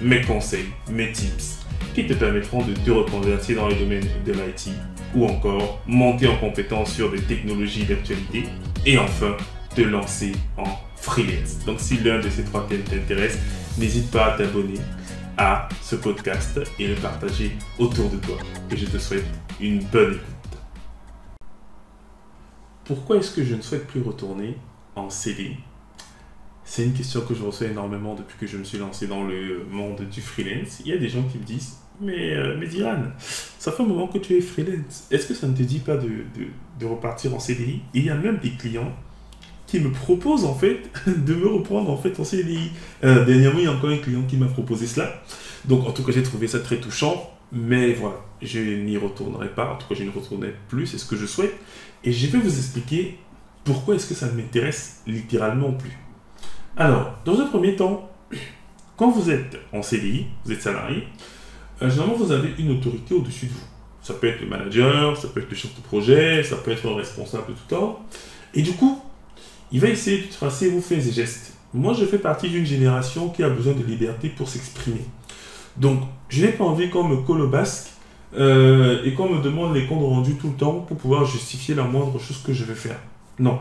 mes conseils, mes tips qui te permettront de te reconvertir dans le domaine de l'IT ou encore monter en compétence sur des technologies d'actualité et enfin te lancer en freelance. Donc si l'un de ces trois thèmes t'intéresse, n'hésite pas à t'abonner à ce podcast et le partager autour de toi. Et je te souhaite une bonne écoute. Pourquoi est-ce que je ne souhaite plus retourner en CDI C'est une question que je reçois énormément depuis que je me suis lancé dans le monde du freelance. Il y a des gens qui me disent mais, euh, mais Diran, ça fait un moment que tu es freelance. Est-ce que ça ne te dit pas de, de, de repartir en CDI Et il y a même des clients qui me proposent en fait de me reprendre en fait en CDI. Euh, dernièrement, il y a encore un client qui m'a proposé cela. Donc en tout cas, j'ai trouvé ça très touchant. Mais voilà, je n'y retournerai pas. En tout cas, je ne retournerai plus. C'est ce que je souhaite. Et je vais vous expliquer pourquoi est-ce que ça ne m'intéresse littéralement plus. Alors, dans un premier temps, quand vous êtes en CDI, vous êtes salarié, euh, généralement, vous avez une autorité au-dessus de vous. Ça peut être le manager, ça peut être le chef de projet, ça peut être un responsable de tout ordre. Et du coup, il va essayer de tracer vos faits et gestes. Moi, je fais partie d'une génération qui a besoin de liberté pour s'exprimer. Donc, je n'ai pas envie qu'on me colle au basque euh, et qu'on me demande les comptes rendus tout le temps pour pouvoir justifier la moindre chose que je vais faire. Non.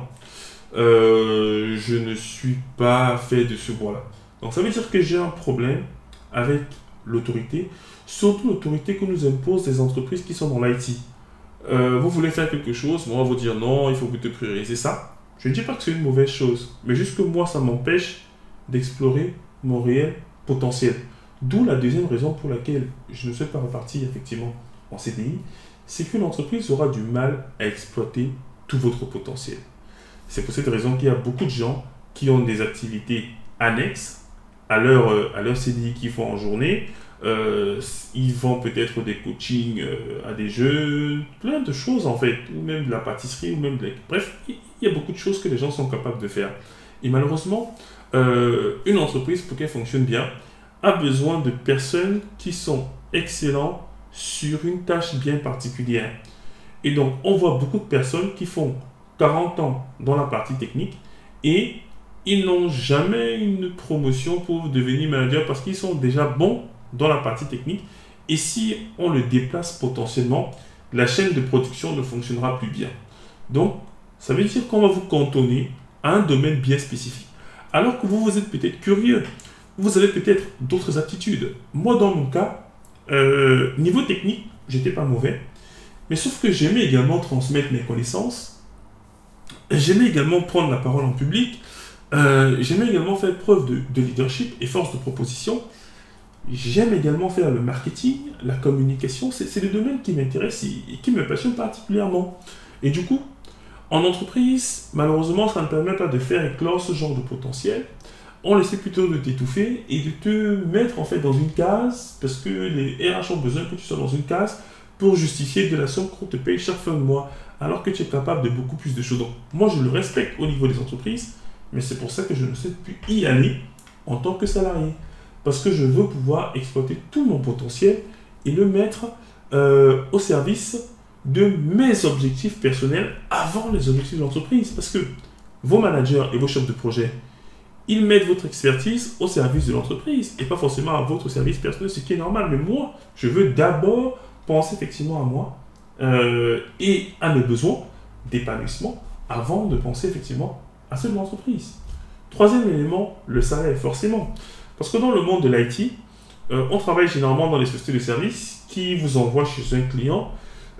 Euh, je ne suis pas fait de ce bois-là. Donc, ça veut dire que j'ai un problème avec l'autorité, surtout l'autorité que nous imposent les entreprises qui sont dans l'IT. Euh, vous voulez faire quelque chose, moi, vous dire non, il faut que tu prioriser ça. Je ne dis pas que c'est une mauvaise chose, mais juste que moi, ça m'empêche d'explorer mon réel potentiel. D'où la deuxième raison pour laquelle je ne suis pas reparti effectivement en CDI, c'est que l'entreprise aura du mal à exploiter tout votre potentiel. C'est pour cette raison qu'il y a beaucoup de gens qui ont des activités annexes à leur, euh, à CDI qu'ils font en journée. Euh, ils vendent peut-être des coachings euh, à des jeux, plein de choses en fait, ou même de la pâtisserie, ou même Bref, il y a beaucoup de choses que les gens sont capables de faire. Et malheureusement, une entreprise, pour qu'elle fonctionne bien, a besoin de personnes qui sont excellents sur une tâche bien particulière. Et donc, on voit beaucoup de personnes qui font 40 ans dans la partie technique et ils n'ont jamais une promotion pour devenir manager parce qu'ils sont déjà bons dans la partie technique. Et si on le déplace potentiellement, la chaîne de production ne fonctionnera plus bien. Donc, ça veut dire qu'on va vous cantonner à un domaine bien spécifique. Alors que vous, vous êtes peut-être curieux, vous avez peut-être d'autres aptitudes. Moi, dans mon cas, euh, niveau technique, j'étais pas mauvais. Mais sauf que j'aimais également transmettre mes connaissances. J'aimais également prendre la parole en public. Euh, j'aime également faire preuve de, leadership et force de proposition. J'aime également faire le marketing, la communication. C'est des domaines qui m'intéressent et, qui me passionnent particulièrement. Et du coup, en entreprise, malheureusement, ça ne permet pas de faire éclore ce genre de potentiel. On essaie plutôt de t'étouffer et de te mettre en fait dans une case parce que les RH ont besoin que tu sois dans une case pour justifier de la somme qu'on te paye chaque fin de mois alors que tu es capable de beaucoup plus de choses. Donc, moi, je le respecte au niveau des entreprises mais c'est pour ça que je ne sais plus y aller en tant que salarié. Parce que je veux pouvoir exploiter tout mon potentiel et le mettre euh, au service de mes objectifs personnels avant les objectifs de l'entreprise. Parce que vos managers et vos chefs de projet, ils mettent votre expertise au service de l'entreprise et pas forcément à votre service personnel, ce qui est normal. Mais moi, je veux d'abord penser effectivement à moi euh, et à mes besoins d'épanouissement avant de penser effectivement à ceux de l'entreprise. Troisième élément, le salaire, forcément. Parce que dans le monde de l'IT, euh, on travaille généralement dans les sociétés de services qui vous envoient chez un client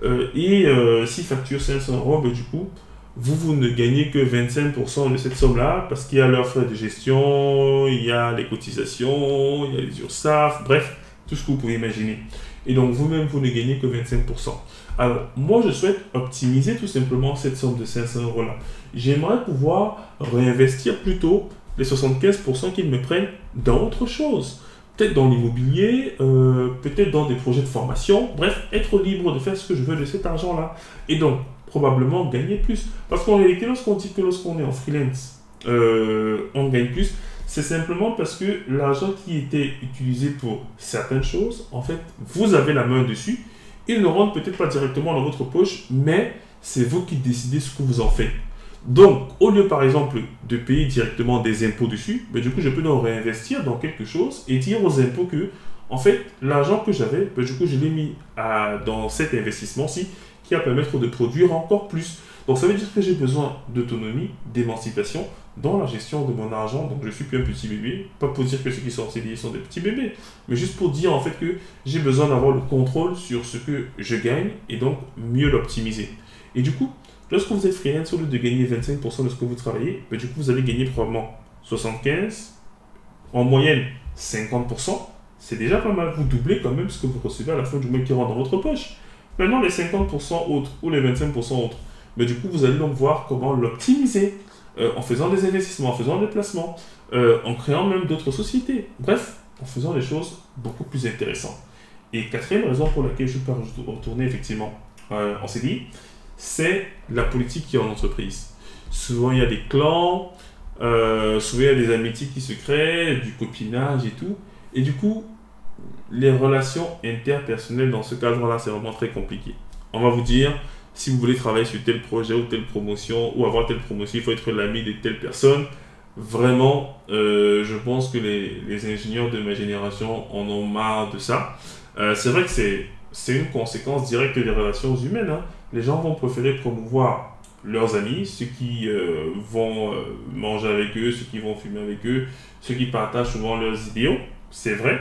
euh, et s'il facture 500 euros, ben, du coup, vous, vous ne gagnez que 25% de cette somme-là parce qu'il y a leurs frais de gestion, il y a les cotisations, il y a les URSAF, bref, tout ce que vous pouvez imaginer. Et donc vous-même, vous ne gagnez que 25%. Alors, moi, je souhaite optimiser tout simplement cette somme de 500 euros-là. J'aimerais pouvoir réinvestir plutôt les 75% qu'ils me prennent dans autre chose. peut-être dans l'immobilier, euh, peut-être dans des projets de formation. Bref, être libre de faire ce que je veux de cet argent-là. Et donc, probablement gagner plus. Parce qu'en réalité, lorsqu'on dit que lorsqu'on est en freelance, euh, on gagne plus, c'est simplement parce que l'argent qui était utilisé pour certaines choses, en fait, vous avez la main dessus. Il ne rentre peut-être pas directement dans votre poche, mais c'est vous qui décidez ce que vous en faites. Donc, au lieu par exemple de payer directement des impôts dessus, ben, du coup, je peux donc réinvestir dans quelque chose et dire aux impôts que, en fait, l'argent que j'avais, ben, du coup, je l'ai mis dans cet investissement-ci qui va permettre de produire encore plus. Donc, ça veut dire que j'ai besoin d'autonomie, d'émancipation dans la gestion de mon argent. Donc, je suis plus un petit bébé. Pas pour dire que ceux qui sont en CDI sont des petits bébés, mais juste pour dire en fait que j'ai besoin d'avoir le contrôle sur ce que je gagne et donc mieux l'optimiser. Et du coup, Lorsque vous êtes freelance, au lieu de gagner 25% de ce que vous travaillez, ben, du coup, vous allez gagner probablement 75%, en moyenne 50%. C'est déjà pas mal. Vous doublez quand même ce que vous recevez à la fin du mois qui rentre dans votre poche. Maintenant, les 50% autres ou les 25% autres, mais ben, du coup, vous allez donc voir comment l'optimiser euh, en faisant des investissements, en faisant des placements, euh, en créant même d'autres sociétés. Bref, en faisant des choses beaucoup plus intéressantes. Et quatrième raison pour laquelle je peux retourner effectivement euh, en CDI, c'est la politique qui est en entreprise. Souvent, il y a des clans, souvent, il y a des amitiés qui se créent, du copinage et tout. Et du coup, les relations interpersonnelles dans ce cadre-là, c'est vraiment très compliqué. On va vous dire, si vous voulez travailler sur tel projet ou telle promotion, ou avoir telle promotion, il faut être l'ami de telle personne. Vraiment, euh, je pense que les, ingénieurs de ma génération en ont marre de ça. Euh, c'est vrai que c'est une conséquence directe des relations humaines. Hein les gens vont préférer promouvoir leurs amis, ceux qui euh, vont manger avec eux, ceux qui vont fumer avec eux, ceux qui partagent souvent leurs idéaux, c'est vrai.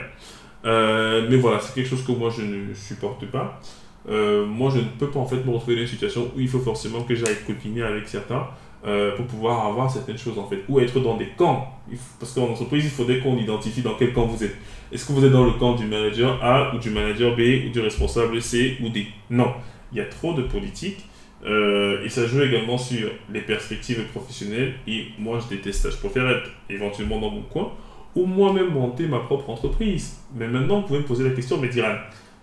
Mais voilà, c'est quelque chose que moi je ne supporte pas. Moi je ne peux pas en fait me retrouver dans une situation où il faut forcément que j'aille copiner avec certains pour pouvoir avoir certaines choses en fait. Ou être dans des camps. Parce qu'en entreprise, il faudrait qu'on identifie dans quel camp vous êtes. Est-ce que vous êtes dans le camp du manager A ou du manager B ou du responsable C ou D? Non il y a trop de politique. Euh, et ça joue également sur les perspectives professionnelles. Et moi, je déteste ça. Je préfère être éventuellement dans mon coin ou moi-même monter ma propre entreprise. Mais maintenant, vous pouvez me poser la question, mais Diran,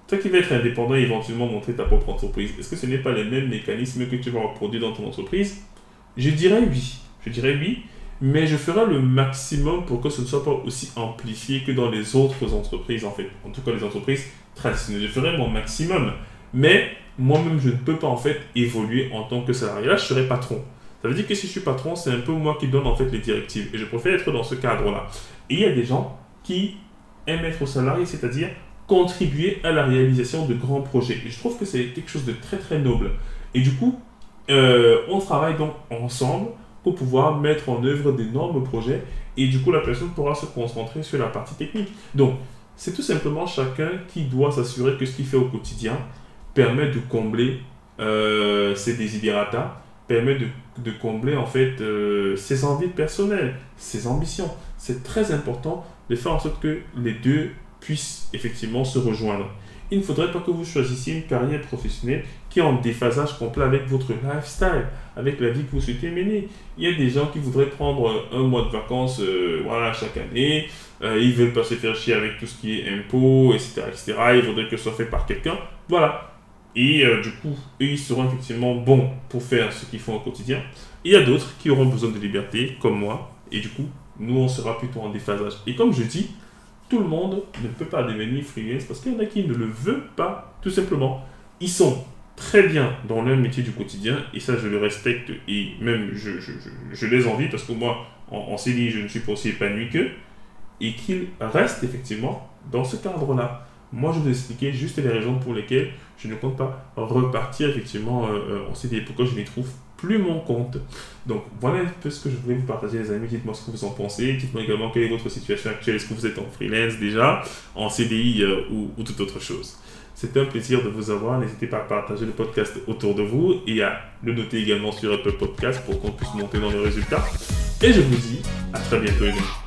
toi qui vas être indépendant et éventuellement monter ta propre entreprise, est-ce que ce n'est pas les mêmes mécanismes que tu vas reproduire dans ton entreprise? Je dirais oui. Je dirais oui. Mais je ferai le maximum pour que ce ne soit pas aussi amplifié que dans les autres entreprises, en fait. En tout cas, les entreprises traditionnelles. Je ferai mon maximum. Mais moi-même, je ne peux pas en fait évoluer en tant que salarié. Là, je serai patron. Ça veut dire que si je suis patron, c'est un peu moi qui donne en fait les directives. Et je préfère être dans ce cadre-là. Et il y a des gens qui aiment être salarié, c'est-à-dire contribuer à la réalisation de grands projets. Et je trouve que c'est quelque chose de très très noble. Et du coup, euh, on travaille donc ensemble pour pouvoir mettre en œuvre d'énormes projets. Et du coup, la personne pourra se concentrer sur la partie technique. Donc, c'est tout simplement chacun qui doit s'assurer que ce qu'il fait au quotidien permet de combler euh, ses desiderata, permet de, combler en fait euh, ses envies personnelles, ses ambitions. C'est très important de faire en sorte que les deux puissent effectivement se rejoindre. Il ne faudrait pas que vous choisissiez une carrière professionnelle qui est en déphasage complet avec votre lifestyle, avec la vie que vous souhaitez mener. Il y a des gens qui voudraient prendre un mois de vacances euh, voilà, chaque année. ils veulent pas se faire chier avec tout ce qui est impôts, etc., etc. Ils voudraient que ce soit fait par quelqu'un. Voilà, et euh, du coup, ils seront effectivement bons pour faire ce qu'ils font au quotidien. il y a d'autres qui auront besoin de liberté, comme moi. Et du coup, nous, on sera plutôt en déphasage. Et comme je dis, tout le monde ne peut pas devenir freelance parce qu'il y en a qui ne le veulent pas, tout simplement. Ils sont très bien dans leur métier du quotidien et ça, je le respecte et même je, les envie parce que moi, en, CDI, je ne suis pas aussi épanoui qu'eux et qu'ils restent effectivement dans ce cadre-là. Moi, je vous expliquer juste les raisons pour lesquelles je ne compte pas repartir effectivement euh, euh, en CDI. Pourquoi je n'y trouve plus mon compte. Donc voilà un peu ce que je voulais vous partager les amis. Dites-moi ce que vous en pensez. Dites-moi également quelle est votre situation actuelle. Est-ce que vous êtes en freelance déjà, en CDI euh, ou, ou, toute autre chose? C'était un plaisir de vous avoir. N'hésitez pas à partager le podcast autour de vous et à le noter également sur Apple Podcast pour qu'on puisse monter dans les résultats. Et je vous dis à très bientôt les amis.